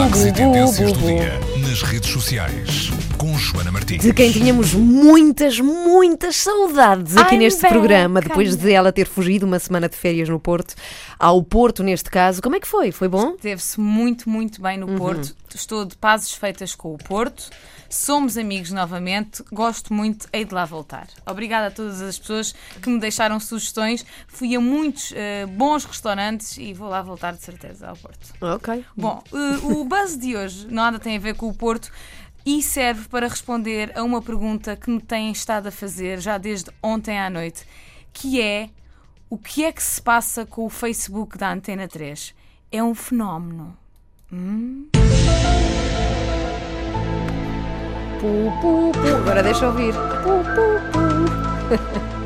Destaques e tendências do dia nas redes sociais com Joana Martins. De quem tínhamos muitas, muitas saudades aqui I'm neste back, programa, depois de ela ter fugido uma semana de férias no Porto, ao Porto neste caso. Como é que foi? Foi bom? Teve-se muito, muito bem no Uhum. Porto. Estou de pazes feitas com o Porto. Somos amigos novamente. Gosto muito, hei de lá voltar. Obrigada a todas as pessoas que me deixaram sugestões. Fui a muitos eh, bons restaurantes e vou lá voltar de certeza ao Porto. Ok. Bom, eh, o buzz de hoje nada tem a ver com o Porto e serve para responder a uma pergunta que me têm estado a fazer já desde ontem à noite, que é o que é que se passa com o Facebook da Antena 3? É um fenómeno. Pu, pu, pu. Agora deixa ouvir. Pu, pu, pu.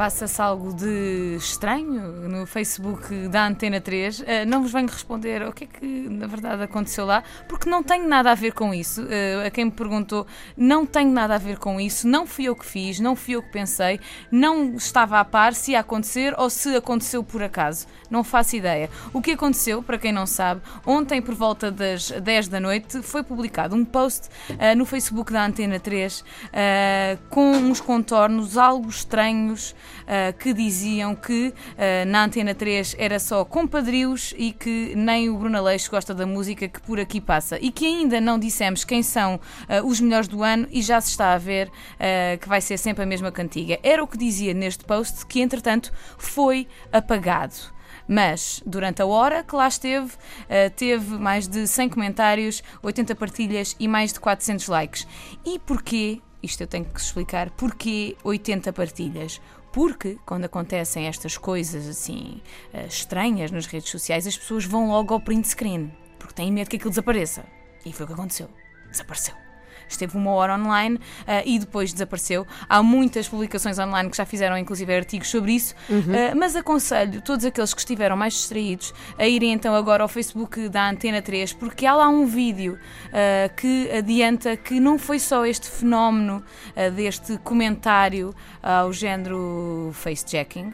Passa-se algo de estranho no Facebook da Antena 3. Eh, não vos venho responder o que é que na verdade aconteceu lá, porque não tenho nada a ver com isso. Eh, a quem me perguntou, não tenho nada a ver com isso, não fui eu que fiz, não fui eu que pensei, não estava a par se ia acontecer ou se aconteceu por acaso. Não faço ideia. O que aconteceu, para quem não sabe, ontem por volta das 10 da noite foi publicado um post eh, no Facebook da Antena 3 eh, com uns contornos algo estranhos eh, que diziam que eh, na Antena 3 era só compadrios e que nem o Bruno Aleixo gosta da música que por aqui passa e que ainda não dissemos quem são eh, os melhores do ano e já se está a ver que vai ser sempre a mesma cantiga. Era o que dizia neste post que entretanto foi apagado. Mas, durante a hora que lá esteve, teve mais de 100 comentários, 80 partilhas e mais de 400 likes. E porquê? Isto eu tenho que explicar. Porquê 80 partilhas? Porque quando acontecem estas coisas assim eh, estranhas nas redes sociais, as pessoas vão logo ao print screen. Porque têm medo que aquilo desapareça. E foi o que aconteceu. Desapareceu esteve uma hora online ah, e depois desapareceu. Há muitas publicações online que já fizeram, inclusive, artigos sobre isso, Ah, mas aconselho todos aqueles que estiveram mais distraídos a irem então agora ao Facebook da Antena 3, porque há lá um vídeo ah, que adianta que não foi só este fenómeno deste comentário ao género facejacking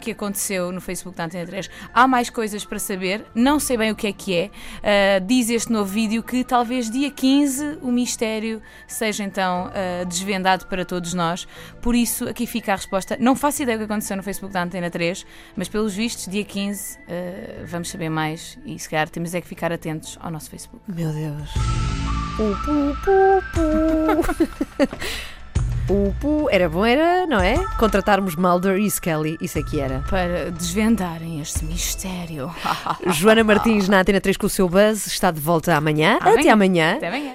que aconteceu no Facebook da Antena 3. Há mais coisas para saber, não sei bem o que é que é. Diz este novo vídeo que talvez dia 15 o mistério seja então ah, desvendado para todos nós. Por isso, aqui fica a resposta. Não faço ideia do que aconteceu no Facebook da Antena 3, mas pelos vistos, dia 15 ah, vamos saber mais e se calhar temos é que ficar atentos ao nosso Facebook. Meu Deus. Pu, pu, pu, pu. Pu, pu. Era bom, era, não é? Contratarmos Mulder e Scully, isso é que era. Para desvendarem este mistério. Joana Martins na Antena 3 com o seu buzz está de volta amanhã. Amanhã. Até amanhã. Até amanhã.